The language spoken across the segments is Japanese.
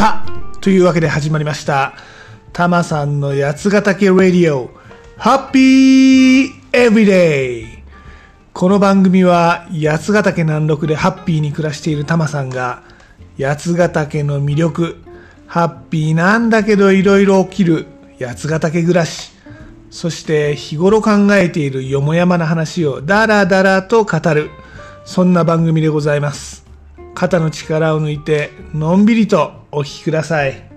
さあ、というわけで始まりました。タマさんの八ヶ岳ラディオ、ハッピーエブリデイこの番組は八ヶ岳南麓でハッピーに暮らしているタマさんが八ヶ岳の魅力、ハッピーなんだけどいろいろ起きる八ヶ岳暮らし、そして日頃考えているよもやまな話をダラダラと語る、そんな番組でございます。肩の力を抜いてのんびりとお聞きください。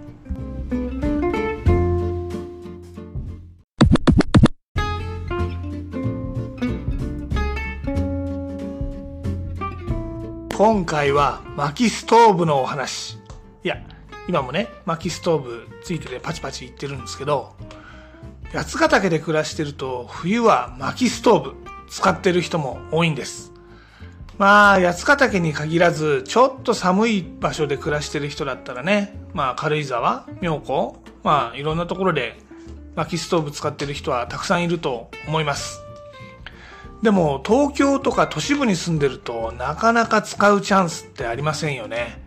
今回は薪ストーブのお話。いや、今もね、薪ストーブついててパチパチ言ってるんですけど、八ヶ岳で暮らしてると冬は薪ストーブ使ってる人も多いんです。まあ、八ヶ岳に限らず、ちょっと寒い場所で暮らしてる人だったらね、まあ、軽井沢、妙高、まあ、いろんなところで薪ストーブ使ってる人はたくさんいると思います。でも、東京とか都市部に住んでるとなかなか使うチャンスってありませんよね。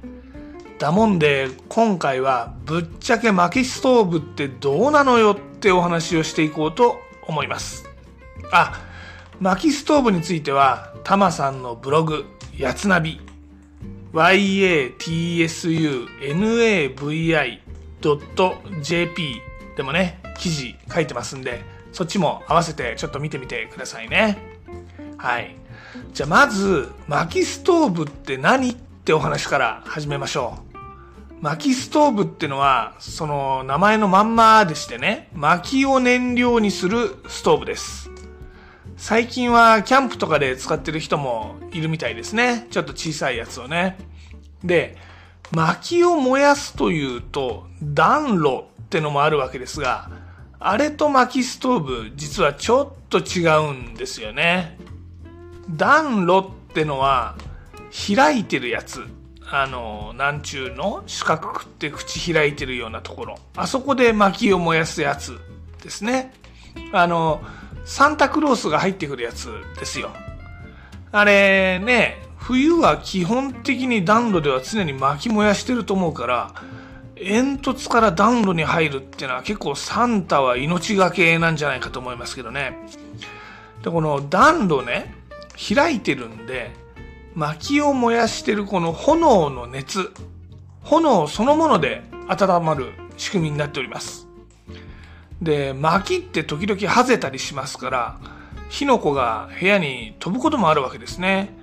だもんで、今回はぶっちゃけ薪ストーブってどうなのよってお話をしていこうと思います。あ、薪ストーブについては、タマさんのブログ、やつなび、yatsunavi.jp でもね、記事書いてますんで、そっちも合わせてちょっと見てみてくださいね。はい。じゃあまず、薪ストーブって何ってお話から始めましょう。薪ストーブってのは、その名前のまんまでしてね、薪を燃料にするストーブです。最近はキャンプとかで使ってる人もいるみたいですね。ちょっと小さいやつをね。で、薪を燃やすというと暖炉ってのもあるわけですが、あれと薪ストーブ実はちょっと違うんですよね。暖炉ってのは開いてるやつ。あの、なんちゅうの？四角くって口開いてるようなところ。あそこで薪を燃やすやつですね。あの、サンタクロースが入ってくるやつですよ。あれね、冬は基本的に暖炉では常に薪燃やしてると思うから、煙突から暖炉に入るっていうのは結構サンタは命がけなんじゃないかと思いますけどね。で、この暖炉ね、開いてるんで、薪を燃やしてるこの炎の熱、炎そのもので温まる仕組みになっております。で、薪って時々はぜたりしますから、火の粉が部屋に飛ぶこともあるわけですね。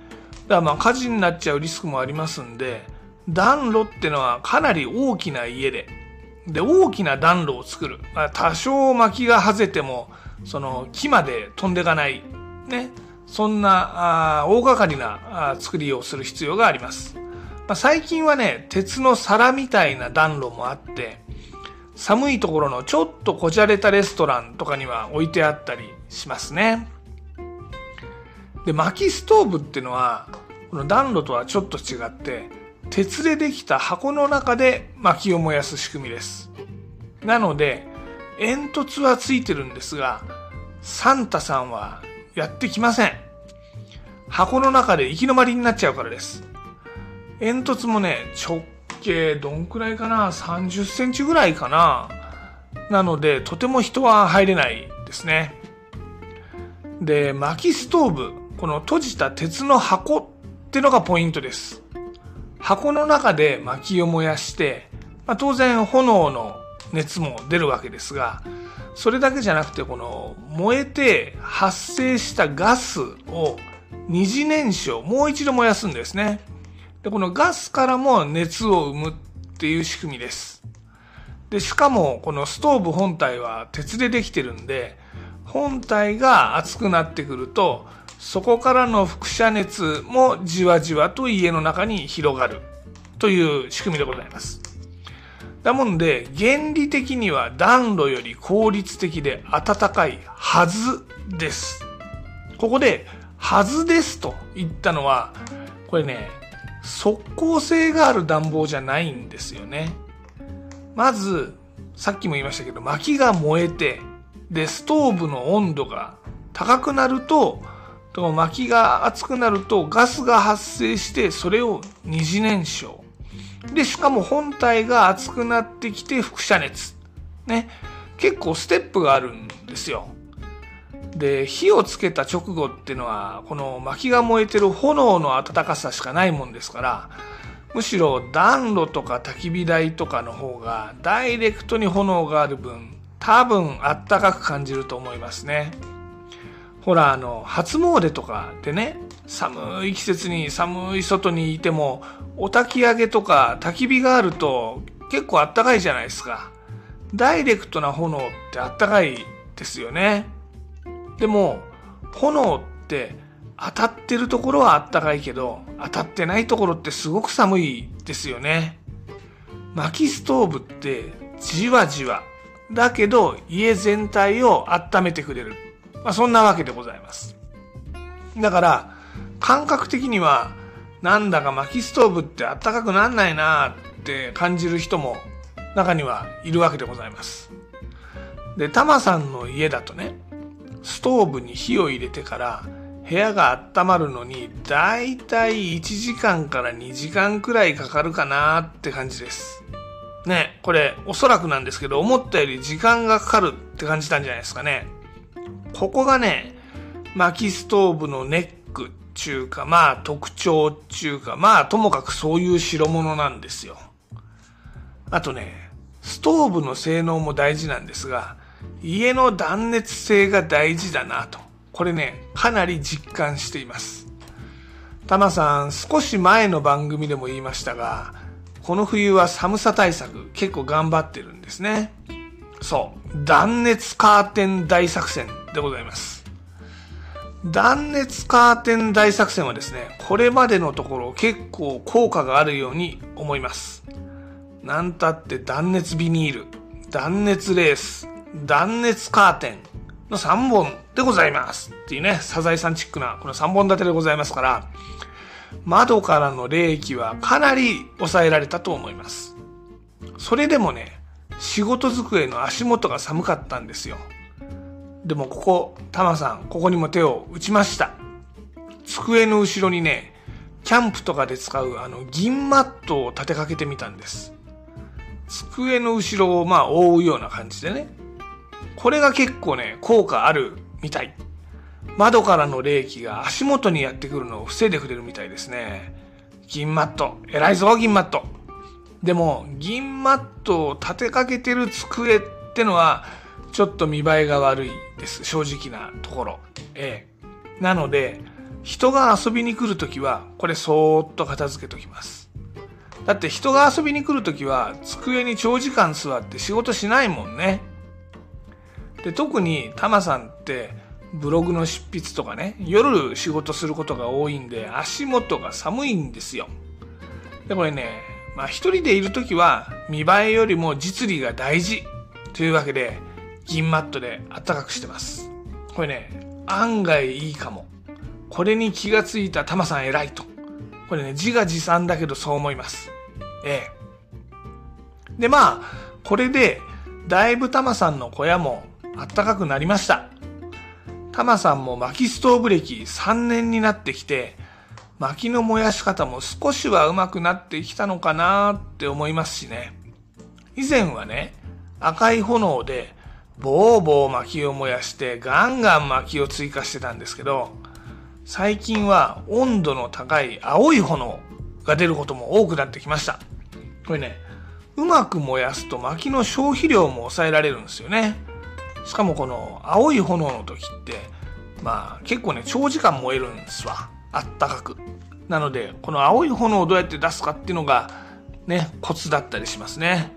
だからまあ火事になっちゃうリスクもありますんで、暖炉ってのはかなり大きな家で、で、大きな暖炉を作る。まあ、多少薪がはぜても、その木まで飛んでいかない。ね。そんなあ大掛かりなあ作りをする必要があります。まあ、最近はね、鉄の皿みたいな暖炉もあって、寒いところのちょっとこじゃれたレストランとかには置いてあったりしますね。で、薪ストーブってのは、この暖炉とはちょっと違って、鉄でできた箱の中で薪を燃やす仕組みです。なので、煙突はついてるんですが、サンタさんはやってきません。箱の中で行き止まりになっちゃうからです。煙突もね、直径どんくらいかな ?30 センチぐらいかな？なので、とても人は入れないですね。で、薪ストーブ、この閉じた鉄の箱ってのがポイントです。箱の中で薪を燃やして、まあ、当然炎の熱も出るわけですが、それだけじゃなくて、この燃えて発生したガスを二次燃焼、もう一度燃やすんですね。で、このガスからも熱を生むっていう仕組みです。で、しかもこのストーブ本体は鉄でできてるんで、本体が熱くなってくると、そこからの輻射熱もじわじわと家の中に広がるという仕組みでございます。だもんで、原理的には暖炉より効率的で暖かいはずです。ここで、はずですと言ったのは、これね、即効性がある暖房じゃないんですよね。まず、さっきも言いましたけど、薪が燃えて、で、ストーブの温度が高くなると、と薪が熱くなるとガスが発生して、それを二次燃焼。で、しかも本体が熱くなってきて輻射熱。ね。結構ステップがあるんですよ。で、火をつけた直後っていうのは、この薪が燃えてる炎の暖かさしかないもんですから、むしろ暖炉とか焚き火台とかの方がダイレクトに炎がある分、多分あったかく感じると思いますね。ほら、あの、初詣とかでね、寒い季節に寒い外にいても、お焚き上げとか焚き火があると結構あったかいじゃないですか。ダイレクトな炎ってあったかいですよね。でも、炎って当たってるところはあったかいけど、当たってないところってすごく寒いですよね。薪ストーブってじわじわ。だけど家全体を温めてくれる。まあ、そんなわけでございます。だから、感覚的には、なんだか薪ストーブってあったかくなんないなって感じる人も中にはいるわけでございます。で、タマさんの家だとね、ストーブに火を入れてから部屋が温まるのにだいたい1時間から2時間くらいかかるかなって感じです。ね、これおそらくなんですけど思ったより時間がかかるって感じたんじゃないですかね。ここがね、薪ストーブのネック中か、まあ特徴中か、まあともかくそういう代物なんですよ。あとね、ストーブの性能も大事なんですが、家の断熱性が大事だなと。これね、かなり実感しています。タマさん、少し前の番組でも言いましたが、この冬は寒さ対策結構頑張ってるんですね。そう。断熱カーテン大作戦でございます。断熱カーテン大作戦はですね、これまでのところ結構効果があるように思います。なんたって断熱ビニール、断熱レース、断熱カーテンの3本でございますっていうね、サザエさんチックなこの3本立てでございますから、窓からの冷気はかなり抑えられたと思います。それでもね、仕事机の足元が寒かったんですよ。でもここ、タマさん、ここにも手を打ちました。机の後ろにね、キャンプとかで使うあの銀マットを立てかけてみたんです。机の後ろをまあ覆うような感じでね。これが結構ね、効果あるみたい。窓からの冷気が足元にやってくるのを防いでくれるみたいですね。銀マット。偉いぞ、銀マット。でも、銀マットを立てかけてる机ってのは、ちょっと見栄えが悪いです。正直なところ。ええ。なので、人が遊びに来るときは、これそーっと片付けときます。だって人が遊びに来るときは、机に長時間座って仕事しないもんね。で、特にタマさんってブログの執筆とかね、夜仕事することが多いんで足元が寒いんですよ。で、これね、まあ一人でいるときは見栄えよりも実利が大事というわけで銀マットで暖かくしてます。これね、案外いいかも。これに気がついたタマさん偉いと。これね、自画自賛だけどそう思います。ええ。で、まあ、これで、だいぶタマさんの小屋もあったかくなりました。タマさんも薪ストーブ歴3年になってきて、薪の燃やし方も少しは上手くなってきたのかなって思いますしね。以前はね、赤い炎でボーボー薪を燃やしてガンガン薪を追加してたんですけど、最近は温度の高い青い炎が出ることも多くなってきました。これね、うまく燃やすと薪の消費量も抑えられるんですよね。しかもこの青い炎の時って、まあ結構ね、長時間燃えるんですわ。あったかく。なので、この青い炎をどうやって出すかっていうのが、ね、コツだったりしますね。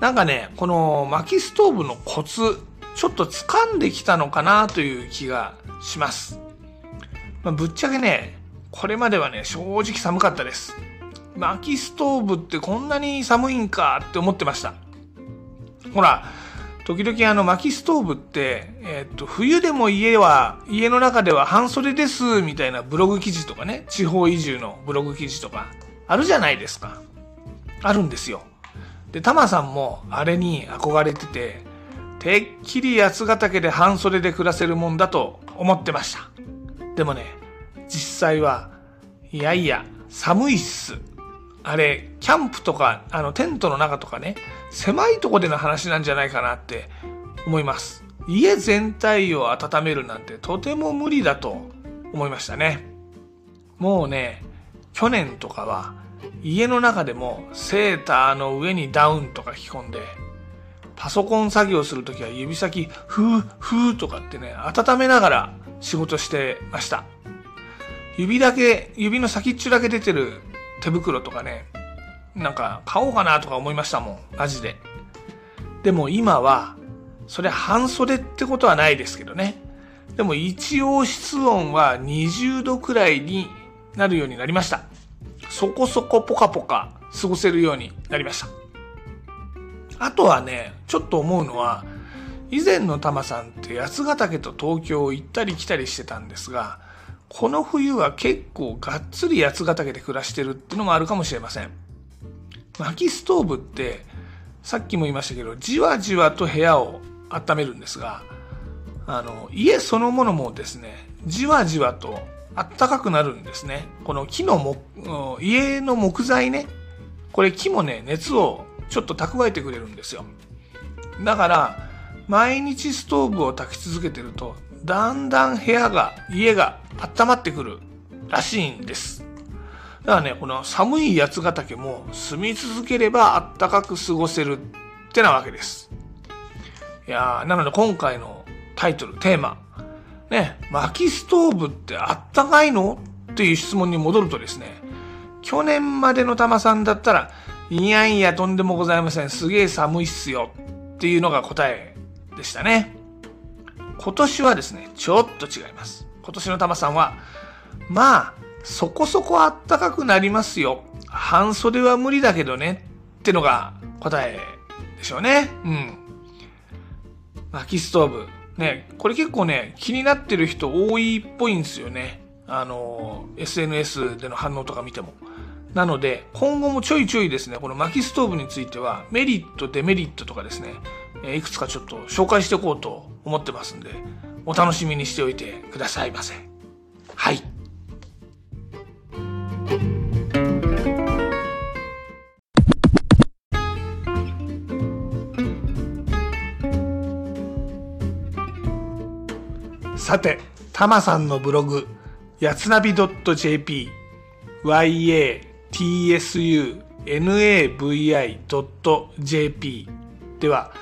なんかね、この薪ストーブのコツ、ちょっと掴んできたのかなという気がします。まあ、ぶっちゃけね、これまではね、正直寒かったです。薪ストーブってこんなに寒いんかって思ってました。ほら、時々あの薪ストーブって、えっと、冬でも家は、家の中では半袖です、みたいなブログ記事とかね、地方移住のブログ記事とか、あるじゃないですか。あるんですよ。で、タマさんもあれに憧れてて、てっきり八ヶ岳で半袖で暮らせるもんだと思ってました。でもね、実際は、いやいや、寒いっす。あれ、キャンプとか、あの、テントの中とかね、狭いとこでの話なんじゃないかなって思います。家全体を温めるなんてとても無理だと思いましたね。もうね、去年とかは家の中でもセーターの上にダウンとか着込んで、パソコン作業するときは指先、ふー、ふーとかってね、温めながら仕事してました。指だけ、指の先っちょだけ出てる手袋とかね、なんか買おうかなとか思いましたもん、マジで。でも今は、それ半袖ってことはないですけどね。でも一応室温は20度くらいになるようになりました。そこそこポカポカ過ごせるようになりました。あとはね、ちょっと思うのは、以前のタマさんって八ヶ岳と東京を行ったり来たりしてたんですが、この冬は結構がっつり八ヶ岳で暮らしてるっていうのもあるかもしれません。薪ストーブって、さっきも言いましたけど、じわじわと部屋を温めるんですが、あの、家そのものもですね、じわじわと暖かくなるんですね。この木のも、家の木材ね、これ木もね、熱をちょっと蓄えてくれるんですよ。だから、毎日ストーブを焚き続けてると、だんだん部屋が、家が温まってくるらしいんです。だからね、この寒い八ヶ岳も住み続ければ暖かく過ごせるってなわけです。いやーなので今回のタイトル、テーマ、ね、薪ストーブってあったかいの？っていう質問に戻るとですね、去年までの玉さんだったら、いやいやとんでもございません。すげえ寒いっすよっていうのが答えでしたね。今年はですね、ちょっと違います。今年の玉さんは、まあ、そこそこあったかくなりますよ。半袖は無理だけどね。ってのが答えでしょうね。うん。薪ストーブ。ね、これ結構ね、気になってる人多いっぽいんですよね。あの、SNS での反応とか見ても。なので、今後もちょいちょいですね、この薪ストーブについては、メリット、デメリットとかですね、いくつかちょっと紹介していこうと思ってますんで、お楽しみにしておいてくださいませ。はい。さて、たまさんのブログ、やつなび .jp、ya tsunavi.jp では、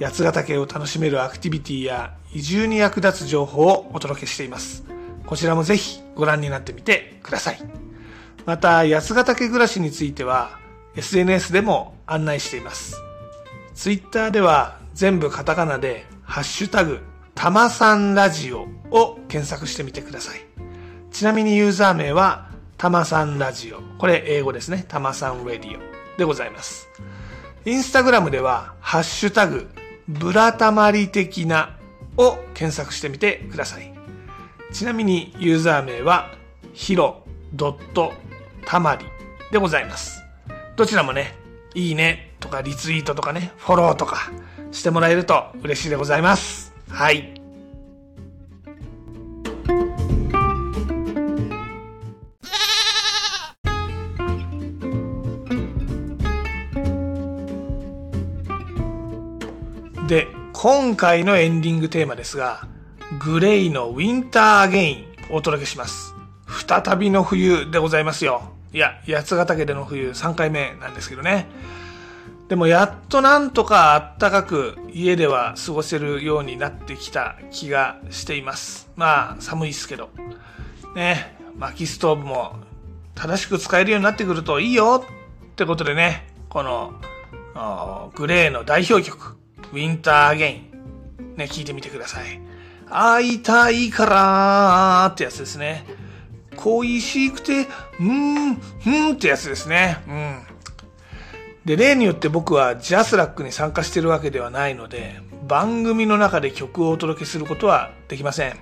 八ヶ岳を楽しめるアクティビティや移住に役立つ情報をお届けしています。こちらもぜひご覧になってみてください。また、八ヶ岳暮らしについては、SNS でも案内しています。Twitter では全部カタカナで、ハッシュタグ、たまさんラジオを検索してみてください。ちなみにユーザー名は、たまさんラジオ。これ英語ですね。たまさんラディオでございます。インスタグラムでは、ハッシュタグ、ブラタマリ的なを検索してみてください。ちなみにユーザー名は、ヒロドットたまりでございます。どちらもね、いいねとかリツイートとかね、フォローとかしてもらえると嬉しいでございます。はい。今回のエンディングテーマですが、グレイのウィンターアゲインをお届けします。再びの冬でございますよ。いや、八ヶ岳での冬3回目なんですけどね。でもやっとなんとかあったかく家では過ごせるようになってきた気がしています。まあ寒いっすけど。ね、薪ストーブも正しく使えるようになってくるといいよってことでね、このGLAY の代表曲、 Winter, again、ね、聞いてみてください。会いたいからーってやつですね。恋しくて、うーん、うんってやつですね。うん。で、例によって僕は JASRAC に参加してるわけではないので、番組の中で曲をお届けすることはできません。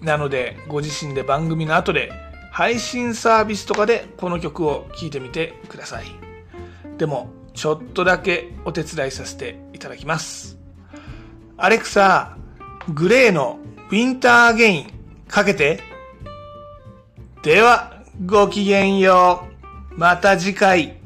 なので、ご自身で番組の後で配信サービスとかでこの曲を聴いてみてください。でも、ちょっとだけお手伝いさせてただきます。アレクサ、グレーのウィンターゲインかけて。では、ごきげんよう。また次回。